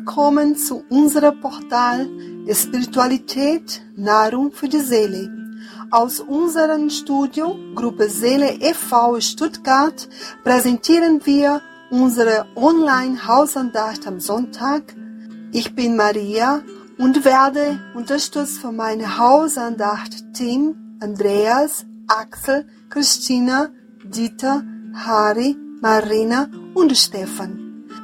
willkommen zu unserem Portal Spiritualität, Nahrung für die Seele. Aus unserem Studio Gruppe Seele e.V. Stuttgart präsentieren wir unsere Online-Hausandacht am Sonntag. Ich bin Maria und werde unterstützt von meinem Hausandacht-Team Andreas, Axel, Christina, Dieter, Harry, Marina und Stefan.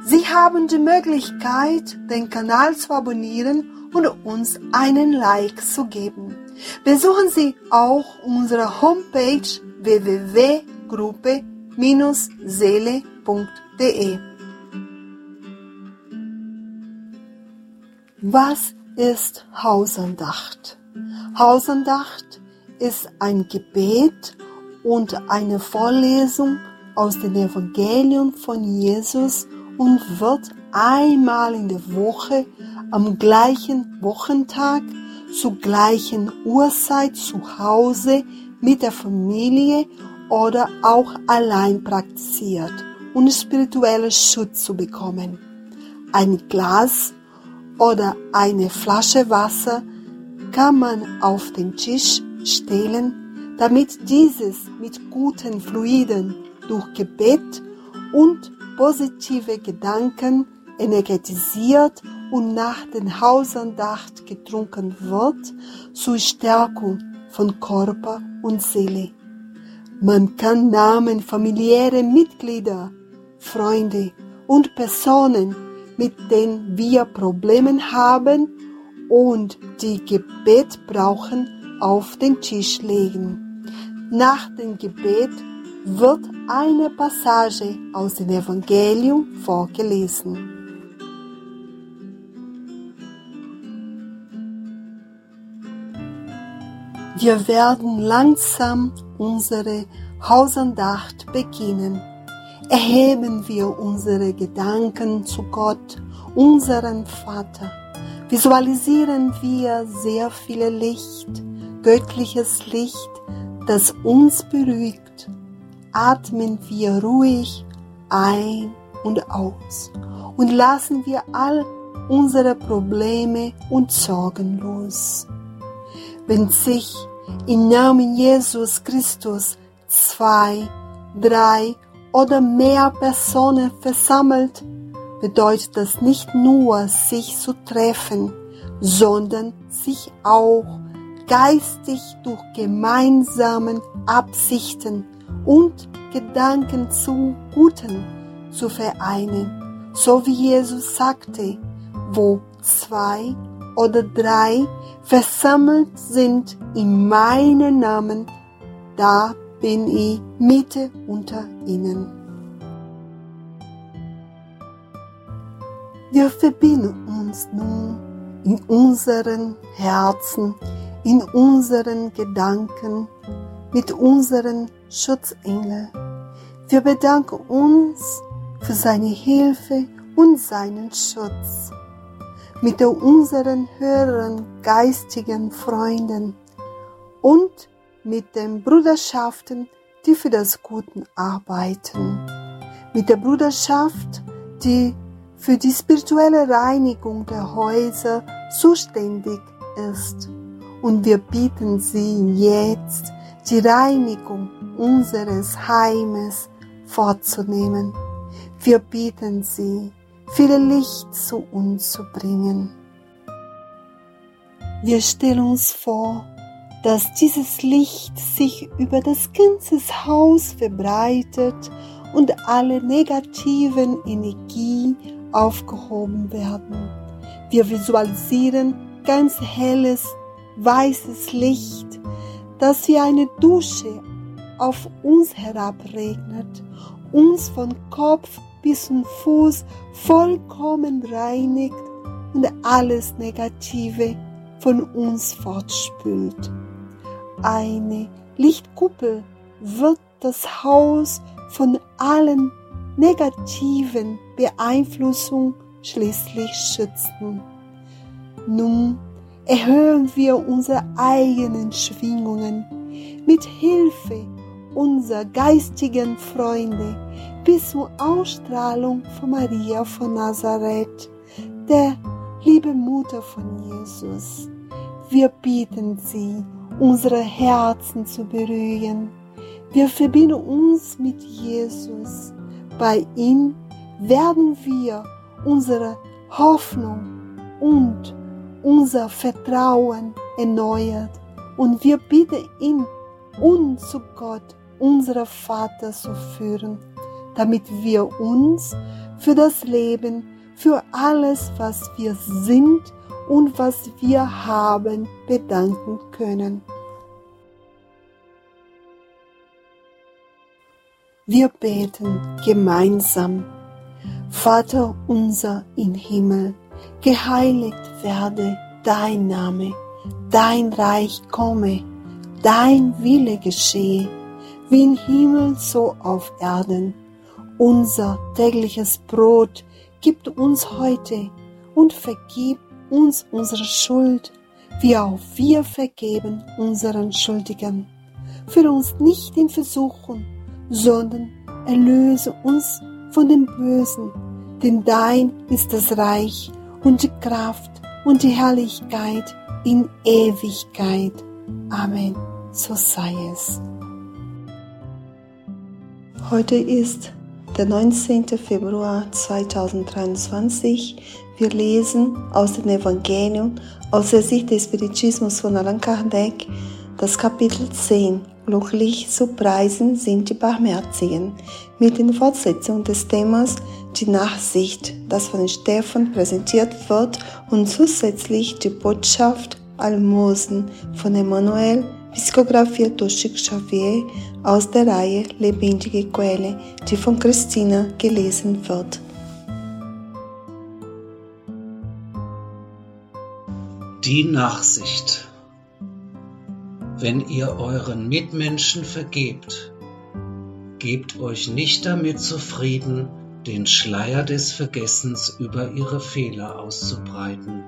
Sie haben die Möglichkeit, den Kanal zu abonnieren und uns einen Like zu geben. Besuchen Sie auch unsere Homepage www.gruppe-seele.de. Was ist Hausandacht? Hausandacht ist ein Gebet und eine Vorlesung aus dem Evangelium von Jesus und wird einmal in der Woche am gleichen Wochentag zur gleichen Uhrzeit zu Hause mit der Familie oder auch allein praktiziert, um spirituellen Schutz zu bekommen. Ein Glas oder eine Flasche Wasser kann man auf den Tisch stellen, damit dieses mit guten Fluiden durch Gebet und positive Gedanken energetisiert und nach den Hausandacht getrunken wird zur Stärkung von Körper und Seele. Man kann Namen familiäre Mitglieder, Freunde und Personen, mit denen wir Probleme haben und die Gebet brauchen, auf den Tisch legen. Nach dem Gebet wird eine Passage aus dem Evangelium vorgelesen. Wir werden langsam unsere Hausandacht beginnen. Erheben wir unsere Gedanken zu Gott, unseren Vater. Visualisieren wir sehr viel Licht, göttliches Licht, das uns beruhigt atmen wir ruhig ein und aus und lassen wir all unsere Probleme und Sorgen los. Wenn sich im Namen Jesus Christus zwei, drei oder mehr Personen versammelt, bedeutet das nicht nur sich zu treffen, sondern sich auch geistig durch gemeinsamen Absichten und Gedanken zu Guten zu vereinen, so wie Jesus sagte, wo zwei oder drei versammelt sind in meinem Namen, da bin ich Mitte unter ihnen. Wir verbinden uns nun in unseren Herzen, in unseren Gedanken mit unseren Schutzengel. Wir bedanken uns für seine Hilfe und seinen Schutz. Mit unseren höheren geistigen Freunden und mit den Bruderschaften, die für das Gute arbeiten. Mit der Bruderschaft, die für die spirituelle Reinigung der Häuser zuständig ist. Und wir bieten sie jetzt die Reinigung unseres Heimes vorzunehmen. Wir bitten Sie, viel Licht zu uns zu bringen. Wir stellen uns vor, dass dieses Licht sich über das ganze Haus verbreitet und alle negativen Energie aufgehoben werden. Wir visualisieren ganz helles, weißes Licht, das wie eine Dusche auf uns herabregnet, uns von Kopf bis zum Fuß vollkommen reinigt und alles Negative von uns fortspült. Eine Lichtkuppel wird das Haus von allen negativen Beeinflussungen schließlich schützen. Nun erhöhen wir unsere eigenen Schwingungen mit Hilfe unserer geistigen Freunde bis zur Ausstrahlung von Maria von Nazareth, der liebe Mutter von Jesus, wir bitten Sie, unsere Herzen zu berühren. Wir verbinden uns mit Jesus. Bei ihm werden wir unsere Hoffnung und unser Vertrauen erneuert und wir bitten ihn, uns zu Gott, unser Vater, zu führen, damit wir uns für das Leben, für alles, was wir sind und was wir haben, bedanken können. Wir beten gemeinsam. Vater unser im Himmel, geheiligt werde dein Name, dein Reich komme, dein Wille geschehe, wie im Himmel so auf Erden. Unser tägliches Brot gib uns heute und vergib uns unsere Schuld, wie auch wir vergeben unseren Schuldigen. Führe uns nicht in Versuchung, sondern erlöse uns von dem Bösen, denn dein ist das Reich und die Kraft und die Herrlichkeit in Ewigkeit. Amen. So sei es. Heute ist der 19. Februar 2023. Wir lesen aus dem Evangelium aus der Sicht des Spiritismus von Allan Kardec das Kapitel 10 Glücklich zu preisen sind die Barmherzigen mit den Fortsetzung des Themas die Nachsicht, das von Stefan präsentiert wird und zusätzlich die Botschaft Almosen von Emmanuel, psichografiert durch Chic Xavier aus der Reihe Lebendige Quelle, die von Christina gelesen wird. Die Nachsicht wenn ihr euren Mitmenschen vergebt, gebt euch nicht damit zufrieden, den Schleier des Vergessens über ihre Fehler auszubreiten,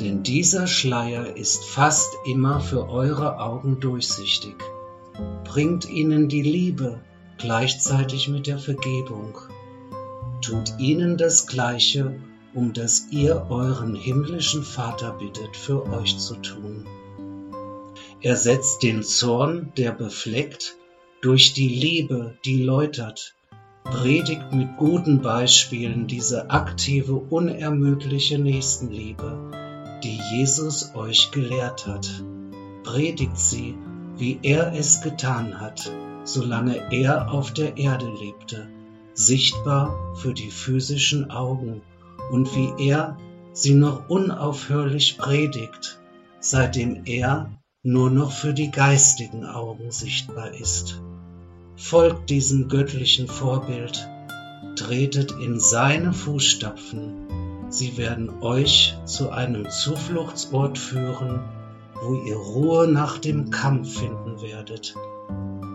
denn dieser Schleier ist fast immer für eure Augen durchsichtig. Bringt ihnen die Liebe gleichzeitig mit der Vergebung. Tut ihnen das Gleiche, um das ihr euren himmlischen Vater bittet, für euch zu tun. Er setzt den Zorn, der befleckt, durch die Liebe, die läutert, predigt mit guten Beispielen diese aktive, unermüdliche Nächstenliebe, die Jesus euch gelehrt hat. Predigt sie, wie er es getan hat, solange er auf der Erde lebte, sichtbar für die physischen Augen und wie er sie noch unaufhörlich predigt, seitdem er nur noch für die geistigen Augen sichtbar ist. Folgt diesem göttlichen Vorbild, tretet in seine Fußstapfen, sie werden euch zu einem Zufluchtsort führen, wo ihr Ruhe nach dem Kampf finden werdet.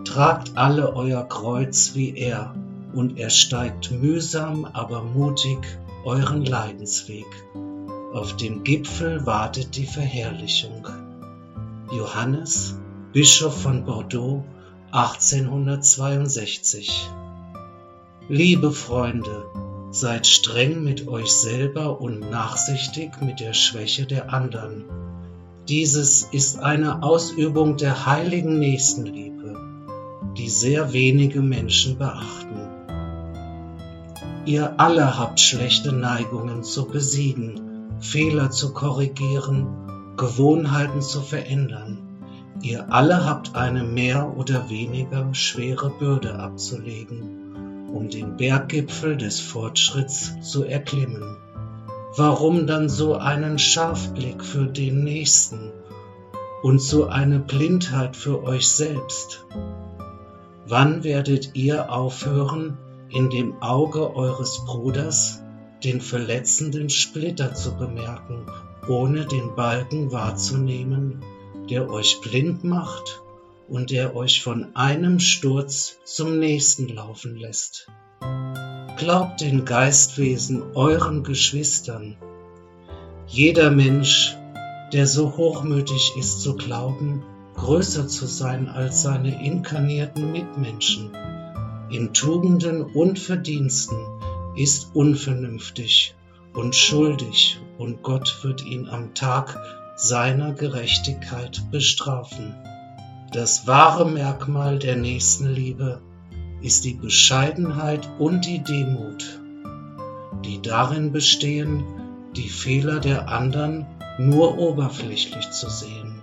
Tragt alle euer Kreuz wie er, und er steigt mühsam, aber mutig euren Leidensweg. Auf dem Gipfel wartet die Verherrlichung. Johannes, Bischof von Bordeaux 1862. Liebe Freunde, seid streng mit euch selber und nachsichtig mit der Schwäche der anderen. Dieses ist eine Ausübung der heiligen Nächstenliebe, die sehr wenige Menschen beachten. Ihr alle habt schlechte Neigungen zu besiegen, Fehler zu korrigieren Gewohnheiten zu verändern. Ihr alle habt eine mehr oder weniger schwere Bürde abzulegen, um den Berggipfel des Fortschritts zu erklimmen. Warum dann so einen Scharfblick für den Nächsten und so eine Blindheit für euch selbst? Wann werdet ihr aufhören, in dem Auge eures Bruders den verletzenden Splitter zu bemerken ohne den Balken wahrzunehmen, der euch blind macht und der euch von einem Sturz zum nächsten laufen lässt. Glaubt den Geistwesen euren Geschwistern. Jeder Mensch, der so hochmütig ist zu glauben, größer zu sein als seine inkarnierten Mitmenschen, in Tugenden und Verdiensten, ist unvernünftig und schuldig und Gott wird ihn am Tag seiner Gerechtigkeit bestrafen. Das wahre Merkmal der Nächstenliebe ist die Bescheidenheit und die Demut, die darin bestehen, die Fehler der anderen nur oberflächlich zu sehen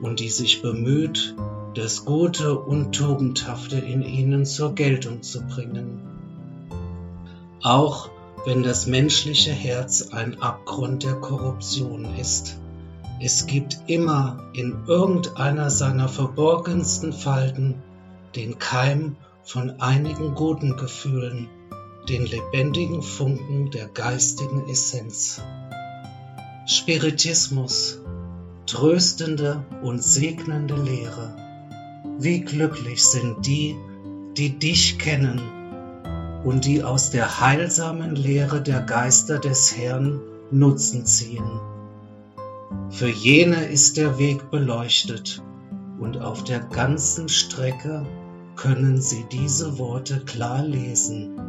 und die sich bemüht, das Gute und Tugendhafte in ihnen zur Geltung zu bringen. Auch wenn das menschliche Herz ein Abgrund der Korruption ist. Es gibt immer in irgendeiner seiner verborgensten Falten den Keim von einigen guten Gefühlen, den lebendigen Funken der geistigen Essenz. Spiritismus, tröstende und segnende Lehre. Wie glücklich sind die, die dich kennen und die aus der heilsamen Lehre der Geister des Herrn Nutzen ziehen. Für jene ist der Weg beleuchtet und auf der ganzen Strecke können sie diese Worte klar lesen,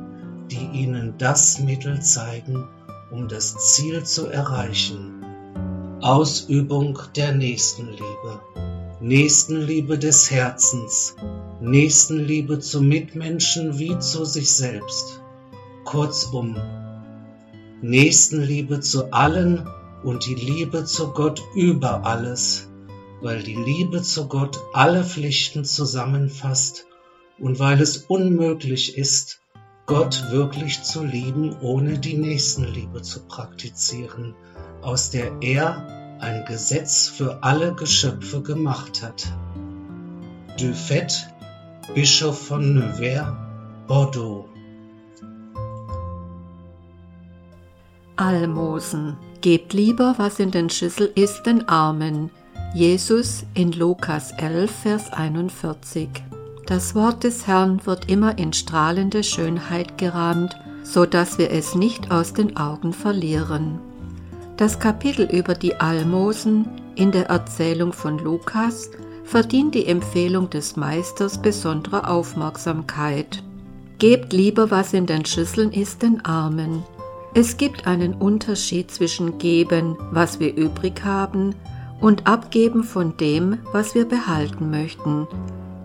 die ihnen das Mittel zeigen, um das Ziel zu erreichen. Ausübung der Nächstenliebe, Nächstenliebe des Herzens, Nächstenliebe zu Mitmenschen wie zu sich selbst. Kurzum, Nächstenliebe zu allen und die Liebe zu Gott über alles, weil die Liebe zu Gott alle Pflichten zusammenfasst und weil es unmöglich ist, Gott wirklich zu lieben, ohne die Nächstenliebe zu praktizieren, aus der er ein Gesetz für alle Geschöpfe gemacht hat. Dufet Bischof von Nevers, Bordeaux. Almosen. Gebt lieber, was in den Schüssel ist, den Armen. Jesus in Lukas 11, Vers 41. Das Wort des Herrn wird immer in strahlende Schönheit gerahmt, so dass wir es nicht aus den Augen verlieren. Das Kapitel über die Almosen in der Erzählung von Lukas verdient die Empfehlung des Meisters besonderer Aufmerksamkeit. Gebt lieber, was in den Schüsseln ist, den Armen. Es gibt einen Unterschied zwischen geben, was wir übrig haben, und abgeben von dem, was wir behalten möchten.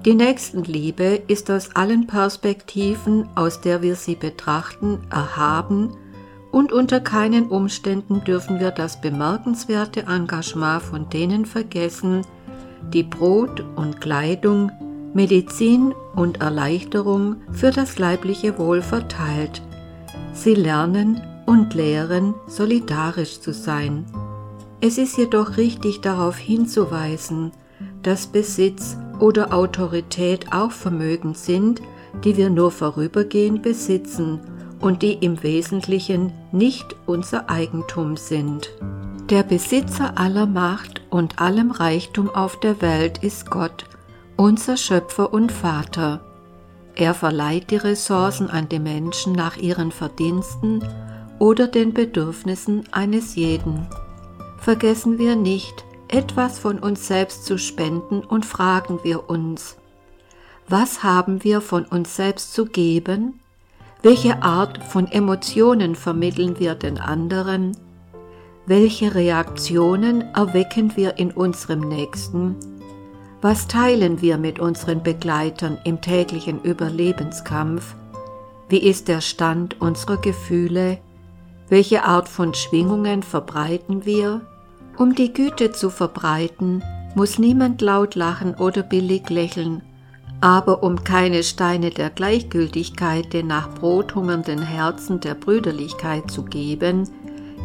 Die Nächstenliebe ist aus allen Perspektiven, aus der wir sie betrachten, erhaben und unter keinen Umständen dürfen wir das bemerkenswerte Engagement von denen vergessen, die Brot und Kleidung, Medizin und Erleichterung für das leibliche Wohl verteilt. Sie lernen und lehren, solidarisch zu sein. Es ist jedoch richtig darauf hinzuweisen, dass Besitz oder Autorität auch Vermögen sind, die wir nur vorübergehend besitzen und die im Wesentlichen nicht unser Eigentum sind. Der Besitzer aller Macht und allem Reichtum auf der Welt ist Gott, unser Schöpfer und Vater. Er verleiht die Ressourcen an die Menschen nach ihren Verdiensten oder den Bedürfnissen eines jeden. Vergessen wir nicht, etwas von uns selbst zu spenden und fragen wir uns, was haben wir von uns selbst zu geben? Welche Art von Emotionen vermitteln wir den anderen? Welche Reaktionen erwecken wir in unserem Nächsten? Was teilen wir mit unseren Begleitern im täglichen Überlebenskampf? Wie ist der Stand unserer Gefühle? Welche Art von Schwingungen verbreiten wir? Um die Güte zu verbreiten, muss niemand laut lachen oder billig lächeln, aber um keine Steine der Gleichgültigkeit den nach Brot hungernden Herzen der Brüderlichkeit zu geben,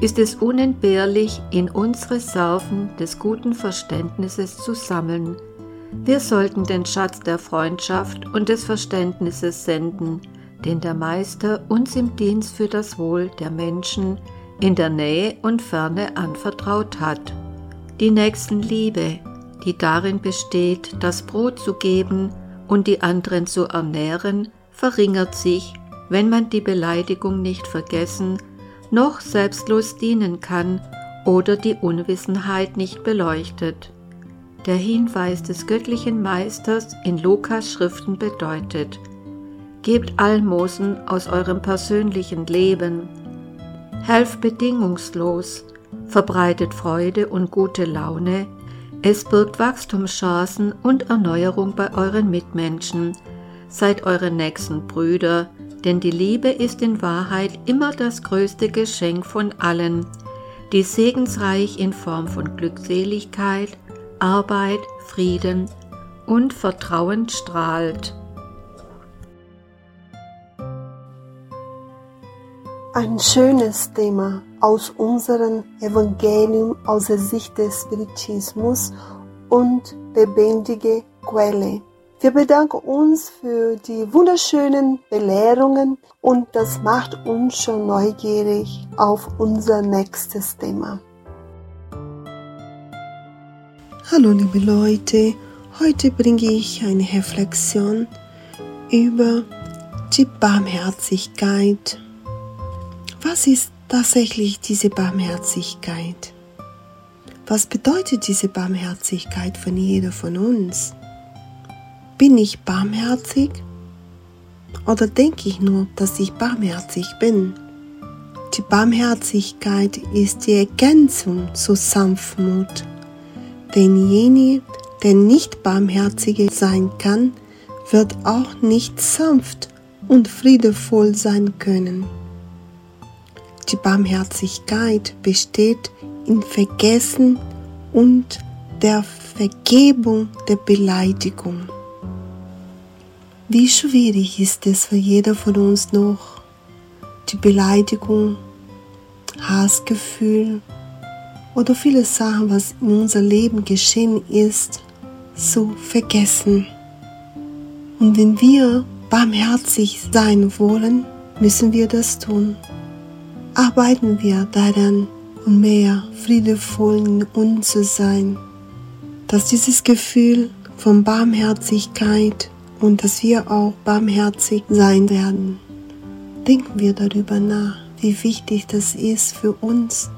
ist es unentbehrlich, in uns Reserven des guten Verständnisses zu sammeln. Wir sollten den Schatz der Freundschaft und des Verständnisses senden, den der Meister uns im Dienst für das Wohl der Menschen in der Nähe und Ferne anvertraut hat. Die Nächstenliebe, die darin besteht, das Brot zu geben und die anderen zu ernähren, verringert sich, wenn man die Beleidigung nicht vergessen noch selbstlos dienen kann oder die Unwissenheit nicht beleuchtet. Der Hinweis des göttlichen Meisters in Lukas Schriften bedeutet, Gebt Almosen aus eurem persönlichen Leben. helft bedingungslos, verbreitet Freude und gute Laune, es birgt Wachstumschancen und Erneuerung bei euren Mitmenschen, seid eure nächsten Brüder, denn die Liebe ist in Wahrheit immer das größte Geschenk von allen, die segensreich in Form von Glückseligkeit, Arbeit, Frieden und Vertrauen strahlt. Ein schönes Thema aus unserem Evangelium aus der Sicht des Spiritismus und lebendige Quelle. Wir bedanken uns für die wunderschönen Belehrungen und das macht uns schon neugierig auf unser nächstes Thema. Hallo liebe Leute, heute bringe ich eine Reflexion über die Barmherzigkeit. Was ist tatsächlich diese Barmherzigkeit? Was bedeutet diese Barmherzigkeit von jeder von uns? Bin ich barmherzig? Oder denke ich nur, dass ich barmherzig bin? Die Barmherzigkeit ist die Ergänzung zur Sanftmut. Denn jene, der nicht barmherzig sein kann, wird auch nicht sanft und friedevoll sein können. Die Barmherzigkeit besteht in Vergessen und der Vergebung der Beleidigung. Wie schwierig ist es für jeder von uns noch, die Beleidigung, Hassgefühl oder viele Sachen, was in unser Leben geschehen ist, zu vergessen. Und wenn wir barmherzig sein wollen, müssen wir das tun. Arbeiten wir daran, um mehr friedevoll in uns zu sein, dass dieses Gefühl von Barmherzigkeit und dass wir auch barmherzig sein werden. Denken wir darüber nach, wie wichtig das ist für uns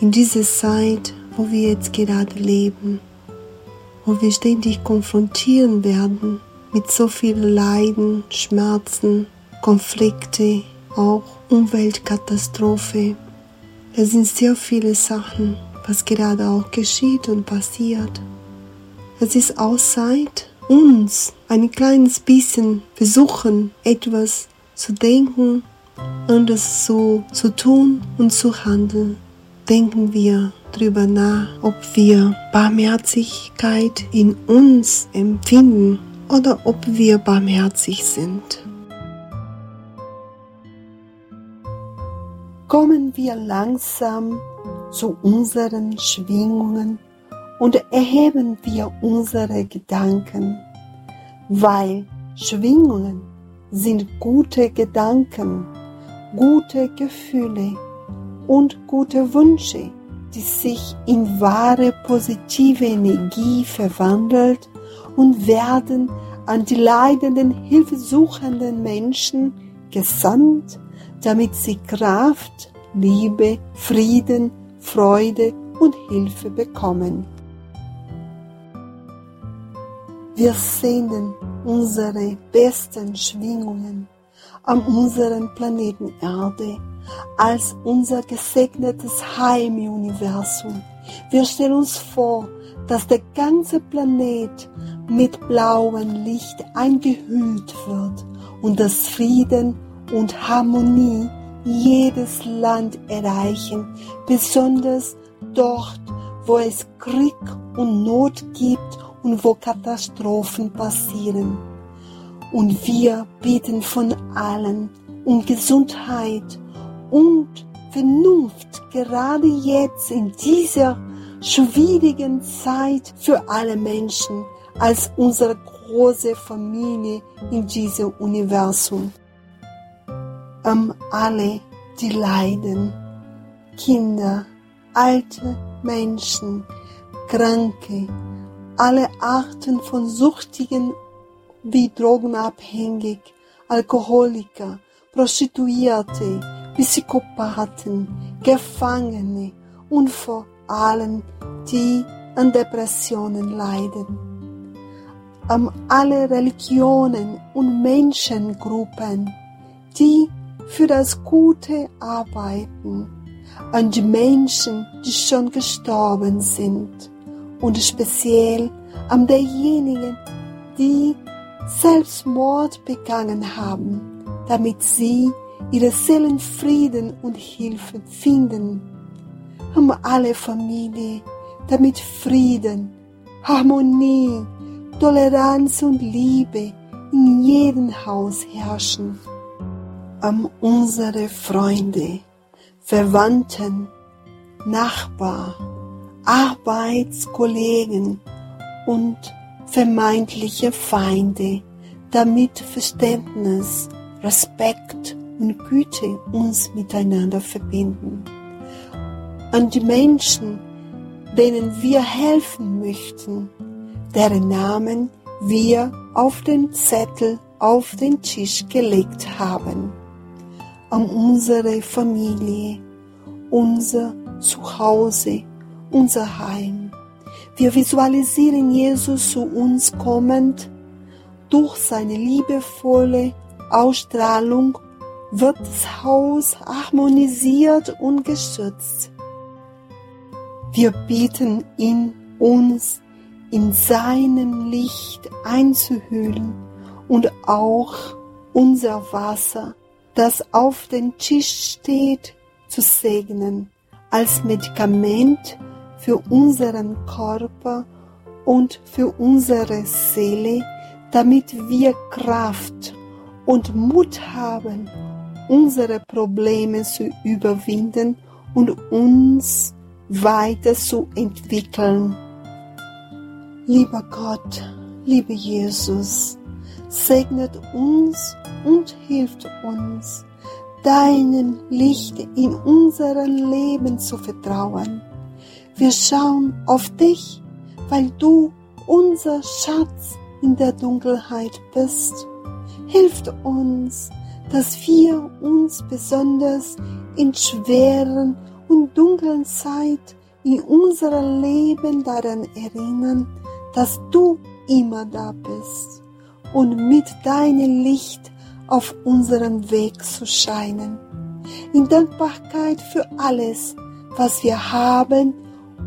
in dieser Zeit, wo wir jetzt gerade leben, wo wir ständig konfrontieren werden mit so vielen Leiden, Schmerzen, Konflikte, auch Umweltkatastrophe. Es sind sehr viele Sachen, was gerade auch geschieht und passiert. Es ist auch Zeit, uns ein kleines bisschen versuchen, etwas zu denken, anders so zu tun und zu handeln, denken wir darüber nach, ob wir Barmherzigkeit in uns empfinden oder ob wir barmherzig sind. Kommen wir langsam zu unseren Schwingungen und erheben wir unsere Gedanken, weil Schwingungen sind gute Gedanken, gute Gefühle und gute Wünsche, die sich in wahre positive Energie verwandelt und werden an die leidenden, hilfesuchenden Menschen gesandt, damit sie Kraft, Liebe, Frieden, Freude und Hilfe bekommen. Wir sehnen unsere besten Schwingungen an unserem Planeten Erde als unser gesegnetes Heimuniversum. Wir stellen uns vor, dass der ganze Planet mit blauem Licht eingehüllt wird und dass Frieden und Harmonie jedes Land erreichen, besonders dort, wo es Krieg und Not gibt und wo Katastrophen passieren. Und wir beten von allen um Gesundheit und Vernunft, gerade jetzt in dieser schwierigen Zeit für alle Menschen als unsere große Familie in diesem Universum. Um alle, die leiden, Kinder, alte Menschen, Kranke, alle Arten von Suchtigen wie Drogenabhängig, Alkoholiker, Prostituierte, Psychopathen, Gefangene und vor allem die an Depressionen leiden. An alle Religionen und Menschengruppen, die für das Gute arbeiten an die Menschen, die schon gestorben sind und speziell an derjenigen, die Selbstmord begangen haben, damit sie ihre Seelenfrieden und Hilfe finden. Um alle Familie, damit Frieden, Harmonie, Toleranz und Liebe in jedem Haus herrschen. Um unsere Freunde, Verwandten, Nachbar, Arbeitskollegen und vermeintliche Feinde, damit Verständnis, Respekt und Güte uns miteinander verbinden. An die Menschen, denen wir helfen möchten, deren Namen wir auf den Zettel auf den Tisch gelegt haben. An unsere Familie, unser Zuhause, unser Heim. Wir visualisieren Jesus zu uns kommend. Durch seine liebevolle Ausstrahlung wird das Haus harmonisiert und geschützt. Wir bitten ihn, uns in seinem Licht einzuhüllen und auch unser Wasser, das auf dem Tisch steht, zu segnen als Medikament für unseren Körper und für unsere Seele, damit wir Kraft und Mut haben, unsere Probleme zu überwinden und uns weiter zu entwickeln. Lieber Gott, lieber Jesus, segnet uns und hilft uns, deinem Licht in unserem Leben zu vertrauen. Wir schauen auf dich, weil du unser Schatz in der Dunkelheit bist. Hilft uns, dass wir uns besonders in schweren und dunklen Zeit in unserem Leben daran erinnern, dass du immer da bist und mit deinem Licht auf unserem Weg zu scheinen. In Dankbarkeit für alles, was wir haben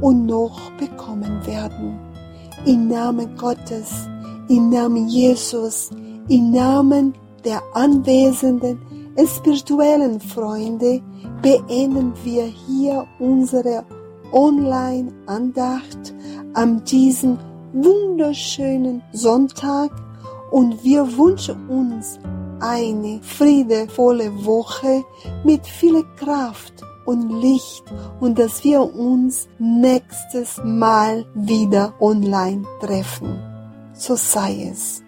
und noch bekommen werden. Im Namen Gottes, im Namen Jesus, im Namen der anwesenden spirituellen Freunde beenden wir hier unsere Online-Andacht an diesem wunderschönen Sonntag und wir wünschen uns eine friedevolle Woche mit viel Kraft und Licht und dass wir uns nächstes Mal wieder online treffen. So sei es.